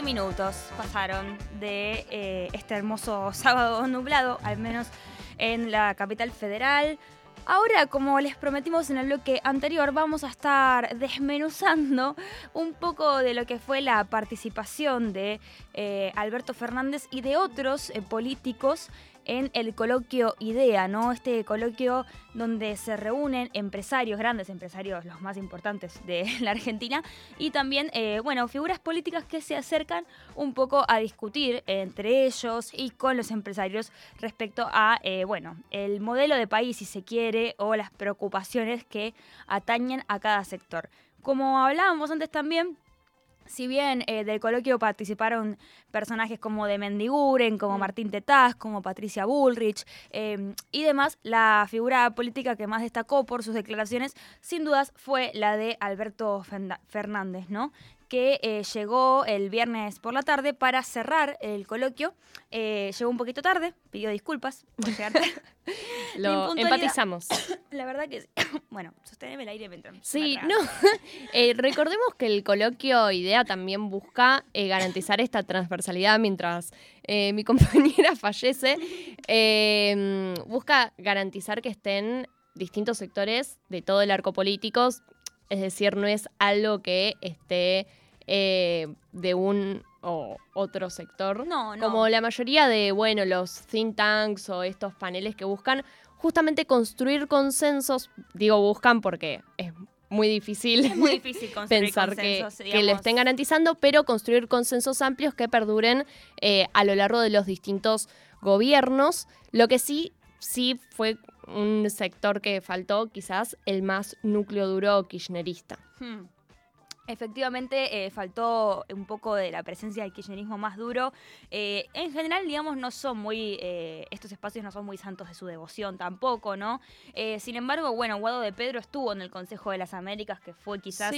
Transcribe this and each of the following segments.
20 minutos pasaron de eh, este hermoso sábado nublado, al menos en la capital federal. Ahora, como les prometimos en el bloque anterior, vamos a estar desmenuzando un poco de lo que fue la participación de eh, Alberto Fernández y de otros eh, políticos en el coloquio IDEA, ¿no? Este coloquio donde se reúnen empresarios, grandes empresarios, los más importantes de la Argentina, y también, eh, bueno, figuras políticas que se acercan un poco a discutir entre ellos y con los empresarios respecto a, eh, bueno, el modelo de país, si se quiere, o las preocupaciones que atañen a cada sector. Como hablábamos antes también, si bien eh, del coloquio participaron personajes como de Mendiguren, como mm. Martín Tetaz, como Patricia Bullrich em, y demás, la figura política que más destacó por sus declaraciones, sin dudas, fue la de Alberto Fernández, ¿no? Que eh, llegó el viernes por la tarde para cerrar el coloquio. Eh, llegó un poquito tarde, pidió disculpas por llegar Lo empatizamos. La verdad que sí. Bueno, sosteneme el aire mientras. Sí, no. Eh, recordemos que el coloquio IDEA también busca garantizar esta transversalidad mientras mi compañera fallece. busca garantizar que estén distintos sectores de todo el arco político, es decir, no es algo que esté eh, de un o otro sector. No, no. Como la mayoría de, bueno, los think tanks o estos paneles que buscan justamente construir consensos, digo buscan porque es muy difícil, muy difícil pensar que, que, lo estén garantizando, pero construir consensos amplios que perduren eh, a lo largo de los distintos gobiernos. Lo que sí, sí fue un sector que faltó, quizás el más núcleo duro kirchnerista. Hmm. Efectivamente, eh, faltó un poco de la presencia del kirchnerismo más duro. Eh, en general, digamos, no son muy. Eh, estos espacios no son muy santos de su devoción tampoco, ¿no? sin embargo, bueno, Guado de Pedro estuvo en el Consejo de las Américas, que fue quizás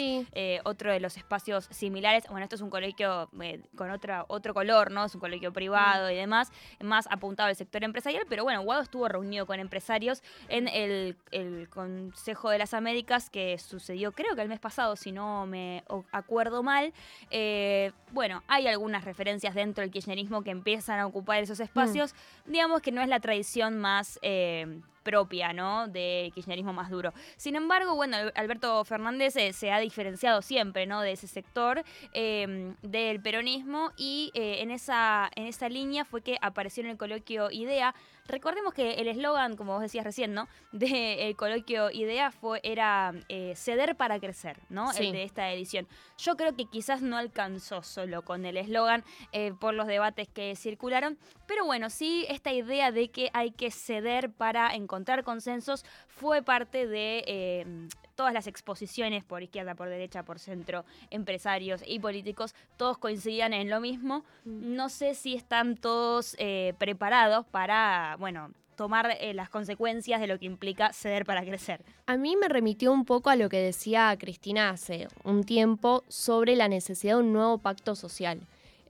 otro de los espacios similares. Bueno, esto es un colegio con otra, otro color, ¿no? Es un colegio privado y demás, más apuntado al sector empresarial, pero bueno, Guado estuvo reunido con empresarios en el, el Consejo de las Américas que sucedió, creo que el mes pasado, si no me acuerdo mal, eh, bueno, hay algunas referencias dentro del kirchnerismo que empiezan a ocupar esos espacios. Mm. Digamos que no es la tradición más eh, propia, ¿no? De kirchnerismo más duro. Sin embargo, bueno, Alberto Fernández eh, se ha diferenciado siempre, ¿no? De ese sector del peronismo y en, esa, en esa línea fue que apareció en el coloquio IDEA Recordemos que el eslogan, como vos decías recién, ¿no? Del coloquio IDEA fue, era eh, ceder para crecer, ¿no? El de esta edición. Yo creo que quizás no alcanzó solo con el eslogan eh, por los debates que circularon, pero bueno, sí, esta idea de que hay que ceder para encontrar consensos fue parte de eh, todas las exposiciones por izquierda, por derecha, por centro, empresarios y políticos, todos coincidían en lo mismo. Mm. No sé si están todos eh, preparados para, bueno, tomar eh, las consecuencias de lo que implica ceder para crecer. A mí me remitió un poco a lo que decía Cristina hace un tiempo sobre la necesidad de un nuevo pacto social.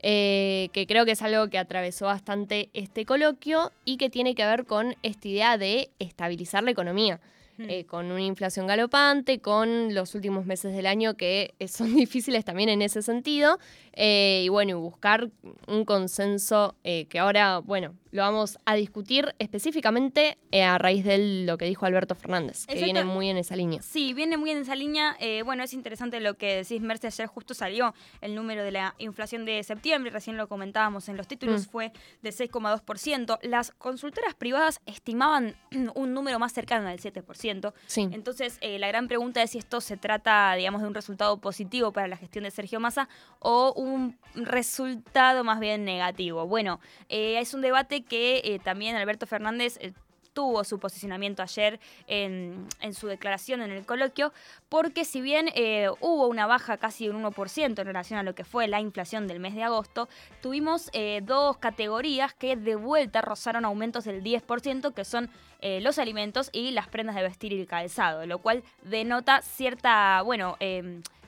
Eh, que creo que es algo que atravesó bastante este coloquio y que tiene que ver con esta idea de estabilizar la economía. Eh, con una inflación galopante, con los últimos meses del año que eh, son difíciles también en ese sentido, eh, y bueno, buscar un consenso que ahora, bueno, lo vamos a discutir específicamente eh, a raíz de lo que dijo Alberto Fernández, que viene muy en esa línea. Sí, viene muy en esa línea. Eh, bueno, es interesante lo que decís, Merce. Ayer justo salió el número de la inflación de septiembre, recién lo comentábamos en los títulos, mm. fue de 6,2%. Las consultoras privadas estimaban un número más cercano al 7%. Sí. Entonces, eh, la gran pregunta es si esto se trata, digamos, de un resultado positivo para la gestión de Sergio Massa o un resultado más bien negativo. Bueno, es un debate que eh, también Alberto Fernández eh, tuvo su posicionamiento ayer en, su declaración en el coloquio, porque si bien eh, hubo una baja casi de un 1% en relación a lo que fue la inflación del mes de agosto, tuvimos dos categorías que de vuelta rozaron aumentos del 10%, que son los alimentos y las prendas de vestir y el calzado, lo cual denota cierta, bueno,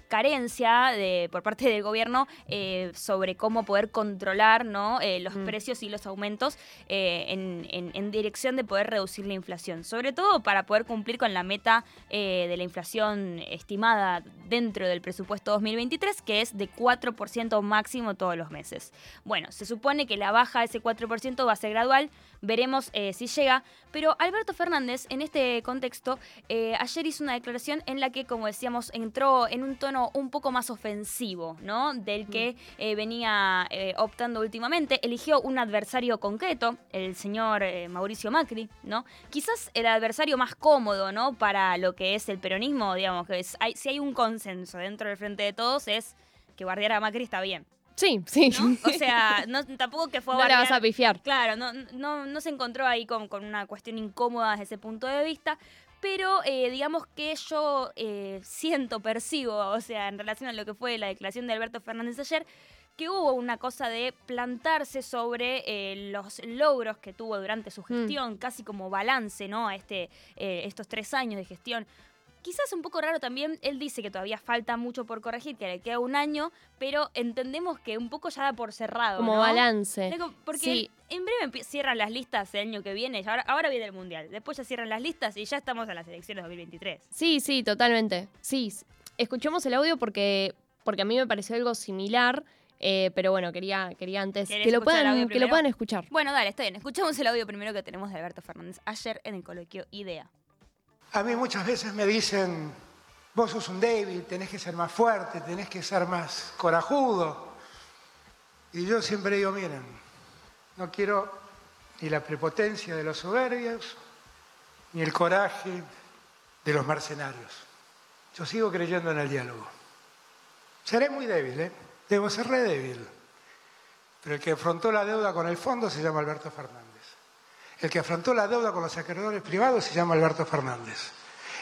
carencia de, por parte del gobierno eh, sobre cómo poder controlar ¿no? Eh, los Mm. precios y los aumentos eh, en, en- en dirección de poder reducir la inflación. Sobre todo para poder cumplir con la meta de la inflación estimada dentro del presupuesto 2023, que es de 4% máximo todos los meses. Bueno, se supone que la baja de ese 4% va a ser gradual, veremos si llega, pero Alberto Fernández en este contexto ayer hizo una declaración en la que, como decíamos, entró en un tono un poco más ofensivo, ¿no? Del que eh, venía eh, optando últimamente. Eligió un adversario concreto, el señor eh, Mauricio Macri, ¿no? Quizás el adversario más cómodo, ¿no? Para lo que es el peronismo, digamos, que es, hay, si hay un consenso dentro del frente de todos es que bardear a Macri está bien, Sí, sí. ¿no? O sea, no, tampoco que fue a no la vas a pifiar. Claro, no, no, no se encontró ahí con, con una cuestión incómoda desde ese punto de vista, pero eh, digamos que yo eh, siento, percibo, o sea, en relación a lo que fue la declaración de Alberto Fernández ayer, que hubo una cosa de plantarse sobre eh, los logros que tuvo durante su gestión, casi como balance, ¿no? A este, eh, estos tres años de gestión. Quizás un poco raro también, él dice que todavía falta mucho por corregir, que le queda un año, pero entendemos que un poco ya da por cerrado. Como ¿no? balance. Porque Sí. en breve cierran las listas el año que viene. Ahora, ahora viene el Mundial. Después ya cierran las listas y ya estamos en las elecciones 2023. Sí, sí, totalmente. Sí, escuchemos el audio porque, porque a mí me pareció algo similar, eh, pero bueno, quería, quería antes ¿Querés que lo, puedan, que lo puedan escuchar. Bueno, dale, está bien. Escuchamos el audio primero que tenemos de Alberto Fernández ayer en el coloquio IDEA. A mí muchas veces me dicen, vos sos un débil, tenés que ser más fuerte, tenés que ser más corajudo. Y yo siempre digo, miren, no quiero ni la prepotencia de los soberbios, ni el coraje de los mercenarios. Yo sigo creyendo en el diálogo. Seré muy débil, ¿eh? Debo ser re débil. Pero el que afrontó la deuda con el fondo se llama Alberto Fernández. El que afrontó la deuda con los acreedores privados se llama Alberto Fernández.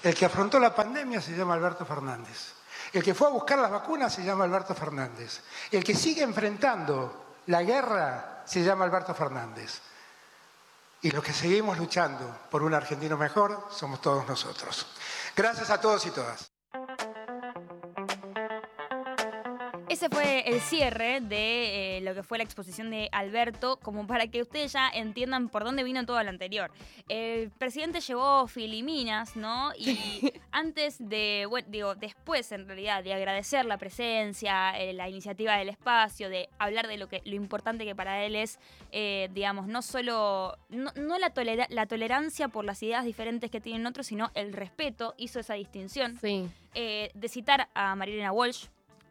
El que afrontó la pandemia se llama Alberto Fernández. El que fue a buscar las vacunas se llama Alberto Fernández. El que sigue enfrentando la guerra se llama Alberto Fernández. Y los que seguimos luchando por un argentino mejor somos todos nosotros. Gracias a todos y todas. Ese fue el cierre de eh, lo que fue la exposición de Alberto, como para que ustedes ya entiendan por dónde vino todo lo anterior. El presidente llevó filiminas, ¿no? Y antes de, bueno, digo, después en realidad de agradecer la presencia, eh, la iniciativa del espacio, de hablar de lo que lo importante que para él es, eh, digamos, no solo, no, no la, tolera- la tolerancia por las ideas diferentes que tienen otros, sino el respeto, hizo esa distinción Sí. eh, de citar a Marilena Walsh,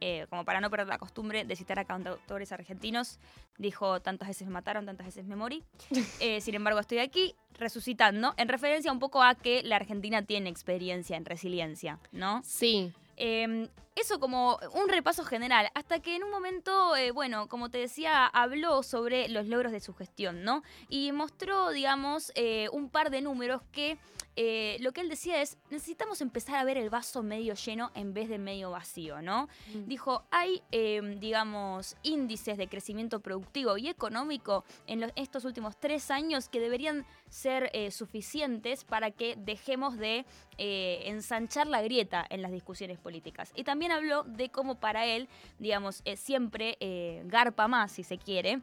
eh, como para no perder la costumbre de citar a cantautores argentinos. Dijo, tantas veces me mataron, tantas veces me morí. Eh, sin embargo, estoy aquí resucitando, en referencia un poco a que la Argentina tiene experiencia en resiliencia, ¿no? Sí. Eh, eso como un repaso general, hasta que en un momento, eh, bueno, como te decía, habló sobre los logros de su gestión, ¿no? Y mostró, digamos, eh, un par de números que eh, lo que él decía es, necesitamos empezar a ver el vaso medio lleno en vez de medio vacío, ¿no? Dijo, hay, eh, digamos, índices de crecimiento productivo y económico en los- estos últimos tres años que deberían ser eh, suficientes para que dejemos de eh, ensanchar la grieta en las discusiones políticas. Y también habló de cómo para él, digamos, eh, siempre garpa más, si se quiere,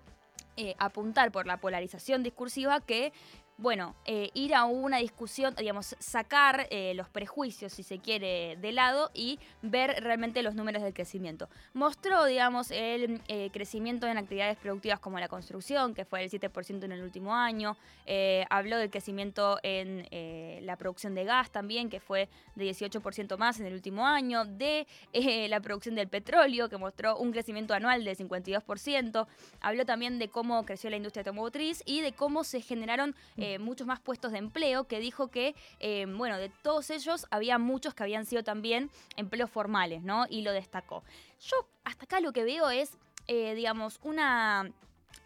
apuntar por la polarización discursiva que bueno, eh, ir a una discusión, digamos, sacar eh, los prejuicios, si se quiere, de lado y ver realmente los números del crecimiento. Mostró, digamos, el eh, crecimiento en actividades productivas como la construcción, que fue del 7% en el último año. Habló del crecimiento en la producción de gas también, que fue de 18% más en el último año. De la producción del petróleo, que mostró un crecimiento anual del 52%. Habló también de cómo creció la industria automotriz y de cómo se generaron eh, muchos más puestos de empleo, que dijo que, eh, bueno, de todos ellos había muchos que habían sido también empleos formales, ¿no? Y lo destacó. Yo hasta acá lo que veo es, eh, digamos, una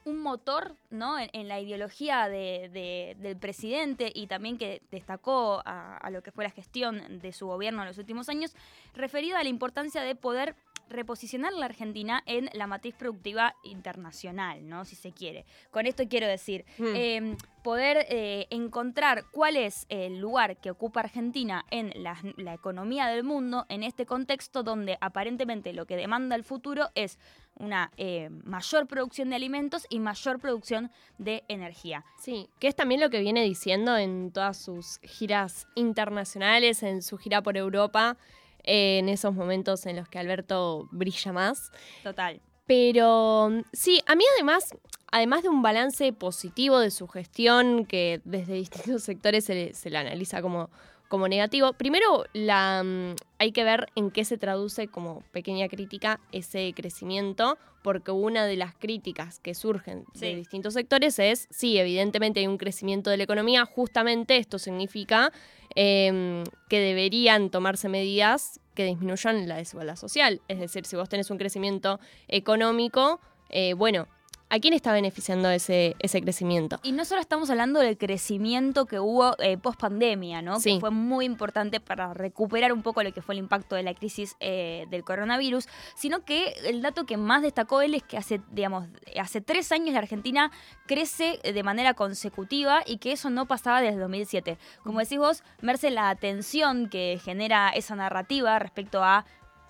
un motor ¿no? en, la ideología de- de- del presidente y también que destacó a lo que fue la gestión de su gobierno en los últimos años, referido a la importancia de poder reposicionar la Argentina en la matriz productiva internacional, ¿no? Si se quiere. Con esto quiero decir, Mm. eh, poder eh, encontrar cuál es el lugar que ocupa Argentina en la, la economía del mundo en este contexto donde aparentemente lo que demanda el futuro es una eh, mayor producción de alimentos y mayor producción de energía. Sí, que es también lo que viene diciendo en todas sus giras internacionales, en su gira por Europa, eh, en esos momentos en los que Alberto brilla más. Total. Pero mm, sí, a mí además, además de un balance positivo de su gestión, que desde distintos sectores se, le- se la analiza como, como negativo, primero la, mm, hay que ver en qué se traduce como pequeña crítica ese crecimiento, porque una de las críticas que surgen de distintos sectores es, sí, evidentemente hay un crecimiento de la economía, justamente esto significa em, que deberían tomarse medidas que disminuyan la desigualdad social. Es decir, si vos tenés un crecimiento económico, eh, bueno, ¿a quién está beneficiando ese, ese crecimiento? Y no solo estamos hablando del crecimiento que hubo eh, post pandemia, ¿no? Sí. Que fue muy importante para recuperar un poco lo que fue el impacto de la crisis eh, del coronavirus, sino que el dato que más destacó él es que hace, digamos, hace tres años la Argentina crece de manera consecutiva y que eso no pasaba desde 2007. Como decís vos, Merce, la atención que genera esa narrativa respecto a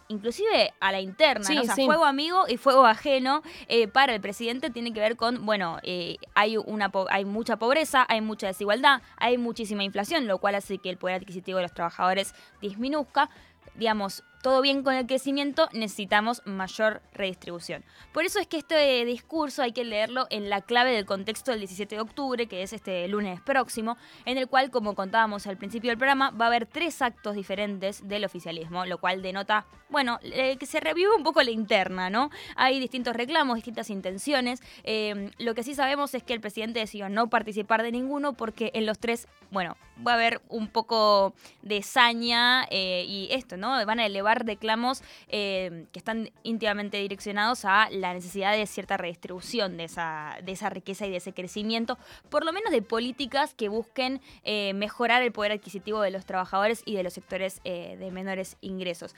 inclusive a la interna, Sí, ¿no? o sea, sí. fuego amigo y fuego ajeno eh, para el presidente tiene que ver con, bueno, eh, hay, una, po- hay mucha pobreza, hay mucha desigualdad, hay muchísima inflación, lo cual hace que el poder adquisitivo de los trabajadores disminuzca. Digamos, todo bien con el crecimiento, necesitamos mayor redistribución. Por eso es que este discurso hay que leerlo en la clave del contexto del 17 de octubre, que es este lunes próximo, en el cual, como contábamos al principio del programa, va a haber tres actos diferentes del oficialismo, lo cual denota, bueno, eh, que se revive un poco la interna, ¿no? Hay distintos reclamos, distintas intenciones. Eh, lo que sí sabemos es que el presidente decidió no participar de ninguno porque en los tres, bueno, va a haber un poco de saña eh, y esto, ¿no? Van a elevar reclamos eh, que están íntimamente direccionados a la necesidad de cierta redistribución de esa, de esa riqueza y de ese crecimiento, por lo menos de políticas que busquen eh, mejorar el poder adquisitivo de los trabajadores y de los sectores eh, de menores ingresos.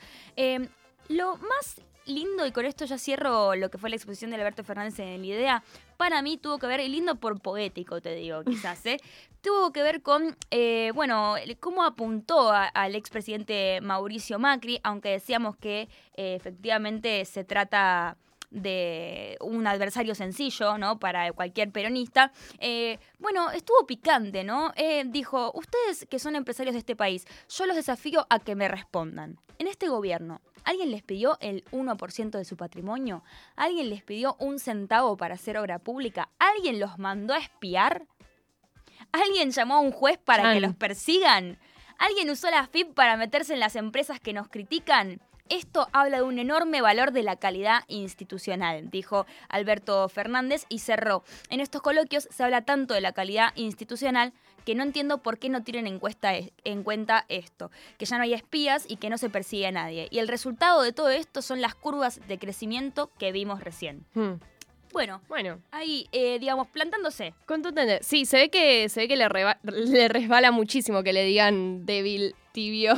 Lo más lindo, y con esto ya cierro lo que fue la exposición de Alberto Fernández en el IDEA, para mí tuvo que ver, y lindo por poético te digo, quizás, ¿eh? tuvo que ver con, eh, bueno, cómo apuntó a- al expresidente Mauricio Macri, aunque decíamos que eh, efectivamente se trata de un adversario sencillo, ¿no? Para cualquier peronista. Eh, bueno, estuvo picante, ¿no? Dijo, ustedes que son empresarios de este país, yo los desafío a que me respondan. En este gobierno, ¿alguien les pidió el 1% de su patrimonio? ¿Alguien les pidió un centavo para hacer obra pública? ¿Alguien los mandó a espiar? ¿Alguien llamó a un juez para que los persigan? ¿Alguien usó la FIP para meterse en las empresas que nos critican? Esto habla de un enorme valor de la calidad institucional, dijo Alberto Fernández y cerró. En estos coloquios se habla tanto de la calidad institucional que no entiendo por qué no tienen en, cuesta- en cuenta esto, que ya no hay espías y que no se persigue a nadie. Y el resultado de todo esto son las curvas de crecimiento que vimos recién. Hmm. Bueno, Bueno, ahí, eh, digamos, plantándose. contundente. Sí, se ve que, se ve que le, reba- le resbala muchísimo que le digan débil, tibio,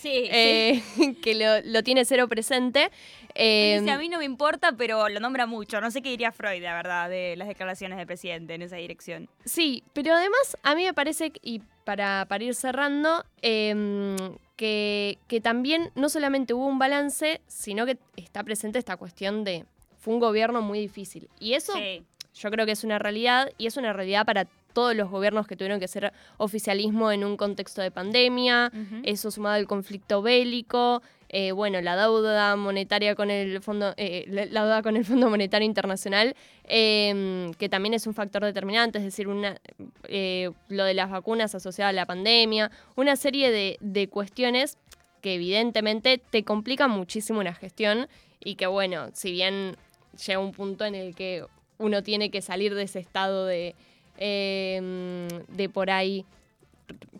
Sí, eh, que lo, lo tiene cero presente. Eh, Dice, a mí no me importa, pero lo nombra mucho. No sé qué diría Freud, la verdad, de las declaraciones del presidente en esa dirección. Sí, pero además a mí me parece, y para, para ir cerrando, em, que, que también no solamente hubo un balance, sino que está presente esta cuestión de fue un gobierno muy difícil. Y eso Sí. yo creo que es una realidad y es una realidad para todos los gobiernos que tuvieron que ser oficialismo en un contexto de pandemia, eso sumado al conflicto bélico, eh, bueno, la deuda monetaria con el fondo, eh, la la deuda con el Fondo Monetario Internacional, eh, que también es un factor determinante, es decir, una, eh, lo de las vacunas asociadas a la pandemia, una serie de, de cuestiones que evidentemente te complican muchísimo una gestión y que bueno, si bien llega un punto en el que uno tiene que salir de ese estado de, eh, de por ahí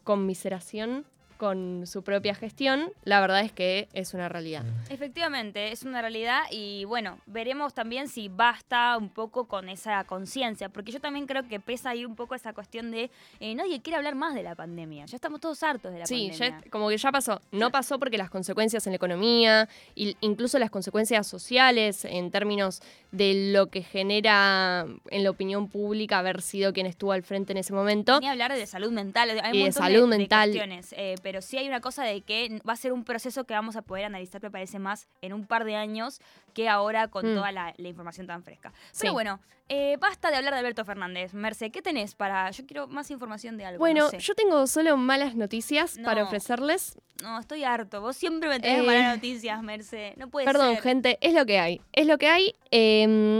conmiseración con su propia gestión, la verdad es que es una realidad. Efectivamente, es una realidad y bueno, veremos también si basta un poco con esa conciencia, porque yo también creo que pesa ahí un poco esa cuestión de eh, nadie quiere hablar más de la pandemia, ya estamos todos hartos de la Sí, pandemia. ya- como que ya pasó. No pasó porque las consecuencias en la economía, incluso las consecuencias sociales en términos de lo que genera en la opinión pública haber sido quien estuvo al frente en ese momento. Ni hablar de salud mental, hay un Y de salud mental. cuestiones, eh, pero sí hay una cosa de que va a ser un proceso que vamos a poder analizar, me parece más en un par de años que ahora con Mm. toda la, la información tan fresca. Pero bueno, eh, basta de hablar de Alberto Fernández. Merce, ¿qué tenés para...? Yo quiero más información de algo. Bueno, no, sé. yo tengo solo malas noticias para ofrecerles. no, estoy harto. Vos siempre me tenés Eh, malas noticias, Merce. No puede Perdón, ser. gente, es lo que hay. Es lo que hay. eh,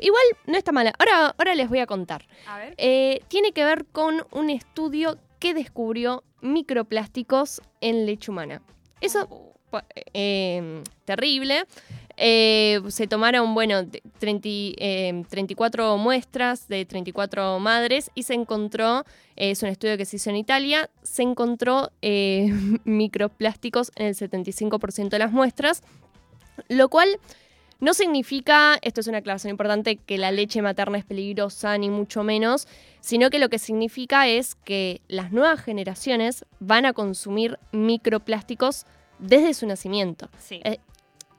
igual no está mala. Ahora, ahora les voy a contar. A ver. Eh, tiene que ver con un estudio que descubrió microplásticos en leche humana. Eso, pa- eh, terrible. Se tomaron, bueno, de- 30 y, eh, 34 muestras de 34 madres y se encontró, eh, es un estudio que se hizo en Italia, se encontró eh, microplásticos en el 75% de las muestras, lo cual no significa, esto es una aclaración importante, que la leche materna es peligrosa, ni mucho menos, sino que lo que significa es que las nuevas generaciones van a consumir microplásticos desde su nacimiento. Sí. eh,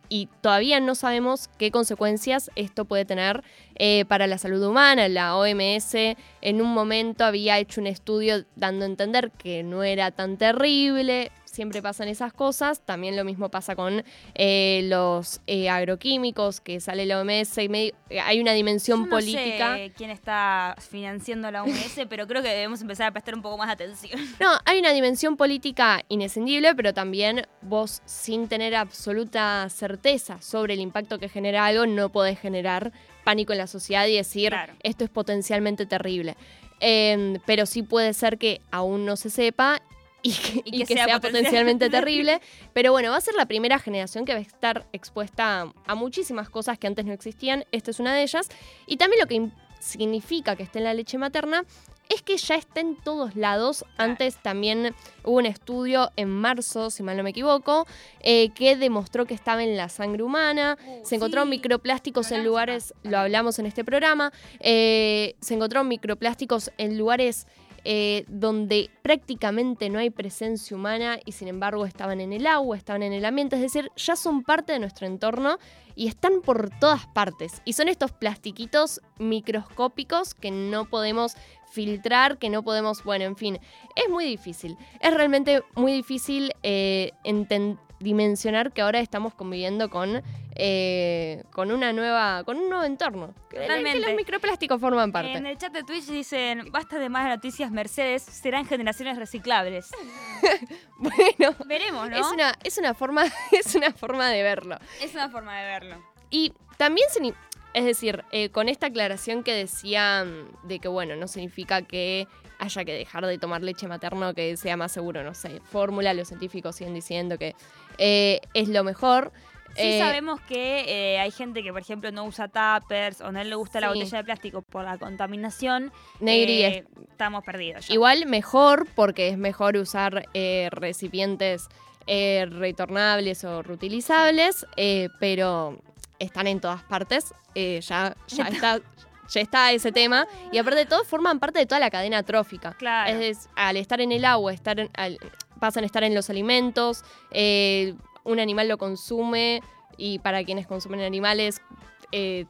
Y todavía no sabemos qué consecuencias esto puede tener eh, para la salud humana. La OMS en un momento había hecho un estudio dando a entender que no era tan terrible. Siempre pasan esas cosas. También lo mismo pasa con eh, los eh, agroquímicos, que sale la OMS y medio- eh, hay una dimensión Yo no política. sé quién está financiando la OMS, pero creo que debemos empezar a prestar un poco más de atención. No, hay una dimensión política inescindible, pero también vos, sin tener absoluta certeza sobre el impacto que genera algo, no podés generar pánico en la sociedad y decir Claro. esto es potencialmente terrible. Eh, pero sí puede ser que aún no se sepa y que, Y y que que sea sea, potencialmente potencialmente terrible. Pero bueno, va a ser la primera generación que va a estar expuesta a, a muchísimas cosas que antes no existían. Esta es una de ellas. Y también lo que significa que esté en la leche materna es que ya está en todos lados. Antes también hubo un estudio en marzo, si mal no me equivoco, eh, que demostró que estaba en la sangre humana. Uh, se encontraron sí, microplásticos en lugares, lo hablamos en este programa, eh, se encontraron microplásticos en lugares eh, donde prácticamente no hay presencia humana y sin embargo estaban en el agua, estaban en el ambiente, es decir, ya son parte de nuestro entorno y están por todas partes. Y son estos plastiquitos microscópicos que no podemos filtrar, que no podemos, bueno, en fin, es muy difícil. Es realmente muy difícil eh, enten- dimensionar que ahora estamos conviviendo con, eh, con una nueva, con un nuevo entorno. en el que Totalmente. los microplásticos forman parte. En el chat de Twitch dicen, basta de malas noticias, Mercedes, serán generaciones reciclables. Bueno, Veremos, ¿no? es una, es una forma, es una forma de verlo. Es una forma de verlo. Y también, signi- es decir, eh, con esta aclaración que decía mm, de que, bueno, no significa que haya que dejar de tomar leche materna o que sea más seguro, no sé, fórmula, los científicos siguen diciendo que eh, es lo mejor. Sí Eh, sabemos que eh, hay gente que, por ejemplo, no usa tuppers o no le gusta la botella de plástico por la contaminación. Negri, eh, es- estamos perdidos ya. igual mejor porque es mejor usar recipientes retornables o reutilizables, pero están en todas partes. ya, ya está. Ya está ese tema. Y aparte de todo, forman parte de toda la cadena trófica. Claro. Es, des- al estar en el agua, estar en- al- pasan a estar en los alimentos, eh, un animal lo consume y para quienes consumen animales eh,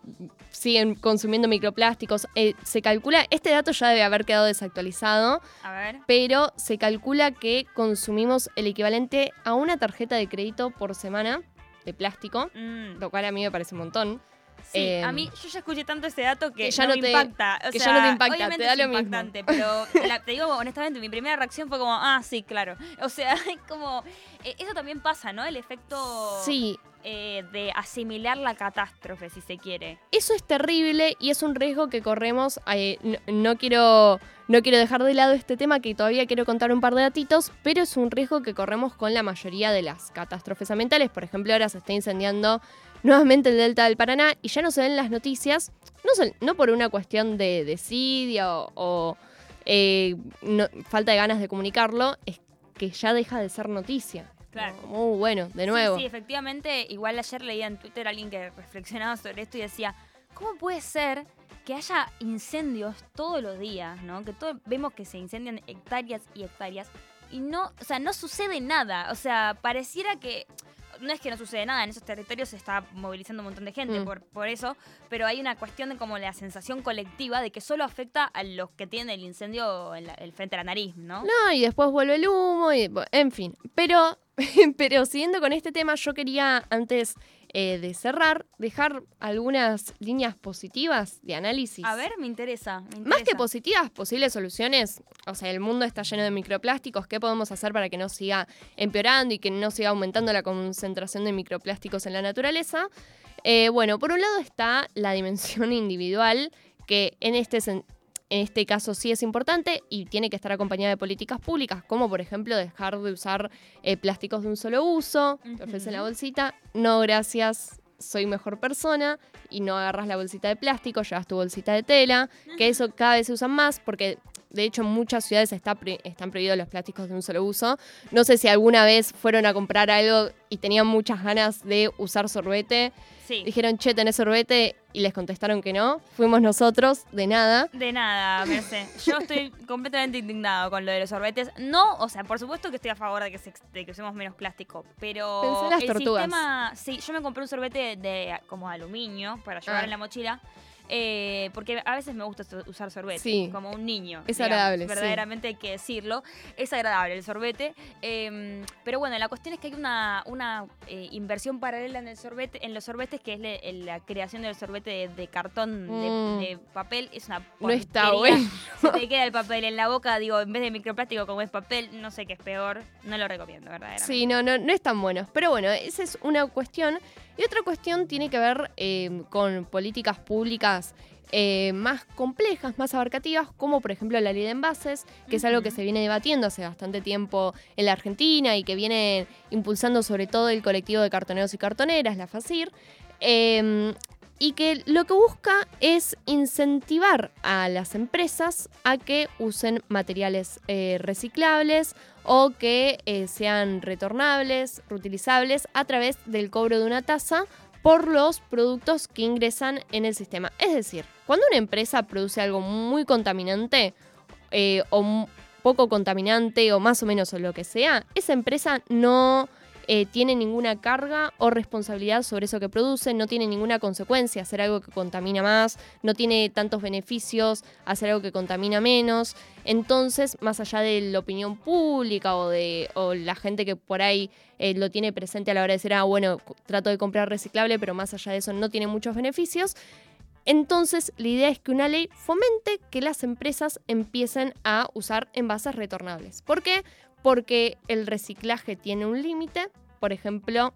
siguen consumiendo microplásticos. Eh, se calcula, este dato ya debe haber quedado desactualizado, A ver. pero se calcula que consumimos el equivalente a una tarjeta de crédito por semana de plástico, Mm, lo cual a mí me parece un montón. Sí, Eh, a mí yo ya escuché tanto ese dato que, que ya no, no me te- impacta. O que ya no te impacta, obviamente te da es lo mismo. impactante, pero la- te digo honestamente, mi primera reacción fue como, ah, sí, claro. O sea, es como, eh, eso también pasa, ¿no? El efecto Sí, eh, de asimilar la catástrofe, si se quiere. Eso es terrible y es un riesgo que corremos. eh, no, no quiero, no quiero dejar de lado este tema que todavía quiero contar un par de datitos, pero es un riesgo que corremos con la mayoría de las catástrofes ambientales. Por ejemplo, ahora se está incendiando nuevamente el delta del Paraná y ya no se ven las noticias, no, sol- no por una cuestión de desidia o, o, eh, no- falta de ganas de comunicarlo, es que ya deja de ser noticia. Claro. Muy bueno, de nuevo. Sí, sí, efectivamente, igual ayer leía en Twitter a alguien que reflexionaba sobre esto y decía, ¿cómo puede ser que haya incendios todos los días, ¿no? Que todo, vemos que se incendian hectáreas y hectáreas y no, o sea, no sucede nada. O sea, pareciera que no es que no sucede nada, en esos territorios se está movilizando un montón de gente Mm. por, por eso, pero hay una cuestión de como la sensación colectiva de que solo afecta a los que tienen el incendio en la- el frente a la nariz, ¿no? No, y después vuelve el humo, y, en fin. Pero, pero siguiendo con este tema, yo quería, antes eh, de cerrar, dejar algunas líneas positivas de análisis. A ver, me interesa. me Más que positivas, posibles soluciones. O sea, el mundo está lleno de microplásticos. ¿Qué podemos hacer para que no siga empeorando y que no siga aumentando la concentración de microplásticos en la naturaleza? Eh, bueno, por un lado está la dimensión individual, que en este, sen- en este caso sí es importante y tiene que estar acompañada de políticas públicas, como por ejemplo dejar de usar eh, plásticos de un solo uso, te ofrecen la bolsita, no gracias, soy mejor persona, y no agarras la bolsita de plástico, llevas tu bolsita de tela, que eso cada vez se usan más porque de hecho en muchas ciudades está están prohibidos los plásticos de un solo uso. No sé si alguna vez fueron a comprar algo y tenían muchas ganas de usar sorbete. Sí. Dijeron, che, ¿tenés sorbete? Y les contestaron que no. Fuimos nosotros, de nada. De nada, Merce. Yo estoy completamente indignado con lo de los sorbetes. No, o sea, por supuesto que estoy a favor de que, se, de que usemos menos plástico, pero Pensé en las el tortugas. sistema... Sí, yo me compré un sorbete de como aluminio para llevar Ah. en la mochila. Eh, porque a veces me gusta usar sorbete, Sí. como un niño. Es digamos, agradable, sí. Verdaderamente hay que decirlo. Es agradable el sorbete. eh, pero bueno, la cuestión es que hay una, una eh, inversión paralela en el sorbete, en los sorbetes, que es le- en la creación del sorbete de, de cartón, de- Mm. de, papel. Es una No está bueno. Se te queda el papel en la boca, digo, en vez de microplástico como es papel, no sé qué es peor, no lo recomiendo, verdaderamente. Sí, no, no, no es tan bueno. Pero bueno, esa es una cuestión. Y otra cuestión tiene que ver eh, con políticas públicas eh, más complejas, más abarcativas, como por ejemplo la ley de envases, que es algo que se viene debatiendo hace bastante tiempo en la Argentina y que viene impulsando sobre todo el colectivo de cartoneros y cartoneras, la FACIR. eh, y que lo que busca es incentivar a las empresas a que usen materiales eh, reciclables o que eh, sean retornables, reutilizables a través del cobro de una tasa por los productos que ingresan en el sistema. Es decir, cuando una empresa produce algo muy contaminante eh, o poco contaminante o más o menos lo que sea, esa empresa no eh, tiene ninguna carga o responsabilidad sobre eso que produce, no tiene ninguna consecuencia hacer algo que contamina más, no tiene tantos beneficios hacer algo que contamina menos. Entonces, más allá de la opinión pública o de o la gente que por ahí eh, lo tiene presente a la hora de decir, ah, bueno, trato de comprar reciclable, pero más allá de eso no tiene muchos beneficios. Entonces, la idea es que una ley fomente que las empresas empiecen a usar envases retornables. ¿Por qué? Porque el reciclaje tiene un límite. Por ejemplo,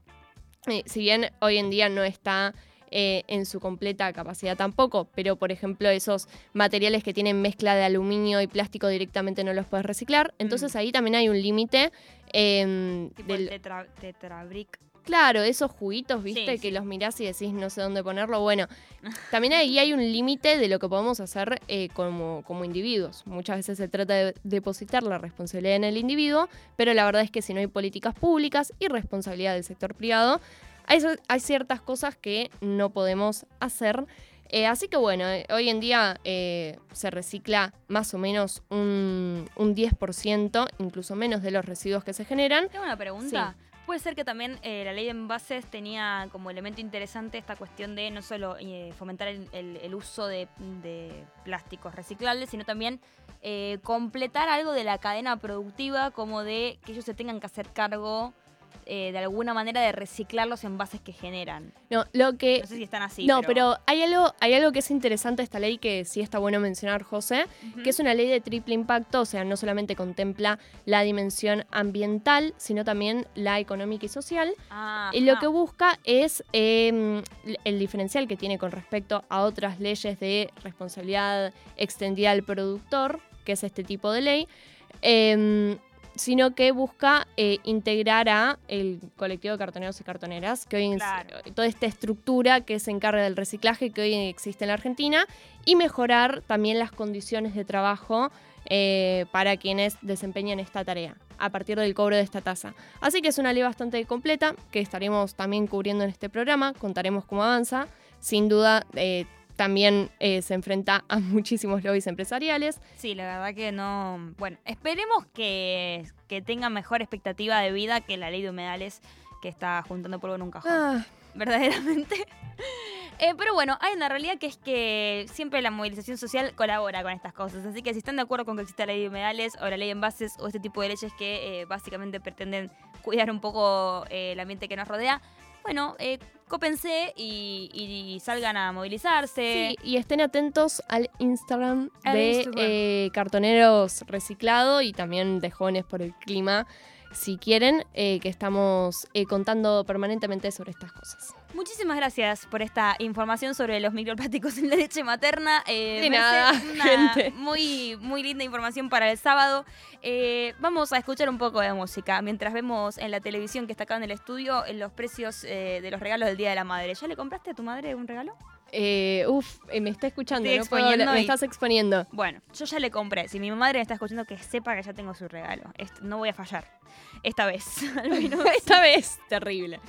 eh, si bien hoy en día no está eh, en su completa capacidad tampoco, pero por ejemplo esos materiales que tienen mezcla de aluminio y plástico directamente no los puedes reciclar. Entonces ahí también hay un límite. Tipo del- el tetra, tetrabric. Claro, esos juguitos, ¿viste? Sí, que sí. los mirás y decís no sé dónde ponerlo. Bueno, también ahí hay un límite de lo que podemos hacer eh, como, como individuos. Muchas veces se trata de depositar la responsabilidad en el individuo, pero la verdad es que si no hay políticas públicas y responsabilidad del sector privado, hay, hay ciertas cosas que no podemos hacer. Eh, así que bueno, eh, hoy en día eh, se recicla más o menos un, un 10%, incluso menos de los residuos que se generan. Tengo una pregunta. Puede ser que también eh, la ley de envases tenía como elemento interesante esta cuestión de no solo eh, fomentar el, el- uso de, de plásticos reciclables, sino también eh, completar algo de la cadena productiva, como de que ellos se tengan que hacer cargo eh, de alguna manera de reciclar los envases que generan. No, lo que No sé si están así. no, pero, hay, algo, hay algo que es interesante de esta ley que sí está bueno mencionar, José, que es una ley de triple impacto, o sea, no solamente contempla la dimensión ambiental, sino también la económica y social. Ah, Y lo que busca es eh, el diferencial que tiene con respecto a otras leyes de responsabilidad extendida al productor, que es este tipo de ley. eh, sino que busca eh, integrar a el colectivo de cartoneros y cartoneras, que hoy Claro. toda esta estructura que se encarga del reciclaje que hoy existe en la Argentina, y mejorar también las condiciones de trabajo eh, para quienes desempeñan esta tarea a partir del cobro de esta tasa. Así que es una ley bastante completa que estaremos también cubriendo en este programa, contaremos cómo avanza. Sin duda, eh, también eh, se enfrenta a muchísimos lobbies empresariales. Sí, la verdad que no. Bueno, esperemos que, que tenga mejor expectativa de vida que la ley de humedales que está juntando polvo en un cajón. Ah, Verdaderamente. Eh, pero bueno, hay una realidad que es que siempre la movilización social colabora con estas cosas. Así que si están de acuerdo con que exista la ley de humedales o la ley de envases o este tipo de leyes que eh, básicamente pretenden cuidar un poco eh, el ambiente que nos rodea, bueno, eh, cópense y, y salgan a movilizarse. Sí, y estén atentos al Instagram Al de Instagram. eh, Cartoneros Reciclado y también de Jóvenes por el Clima, si quieren, eh, que estamos eh, contando permanentemente sobre estas cosas. Muchísimas gracias por esta información sobre los microplásticos en la leche materna. Eh, De nada, una gente. Muy, muy linda información para el sábado. Eh, vamos a escuchar un poco de música mientras vemos en la televisión que está acá en el estudio los precios eh, de los regalos del Día de la Madre. ¿Ya le compraste a tu madre un regalo? Eh, uf, eh, me está escuchando, Estoy no puedo hablar- exponiendo me y- estás exponiendo. Bueno, yo ya le compré. Si mi madre me está escuchando, que sepa que ya tengo su regalo. Est- no voy a fallar. Esta vez, al menos. Esta vez, terrible.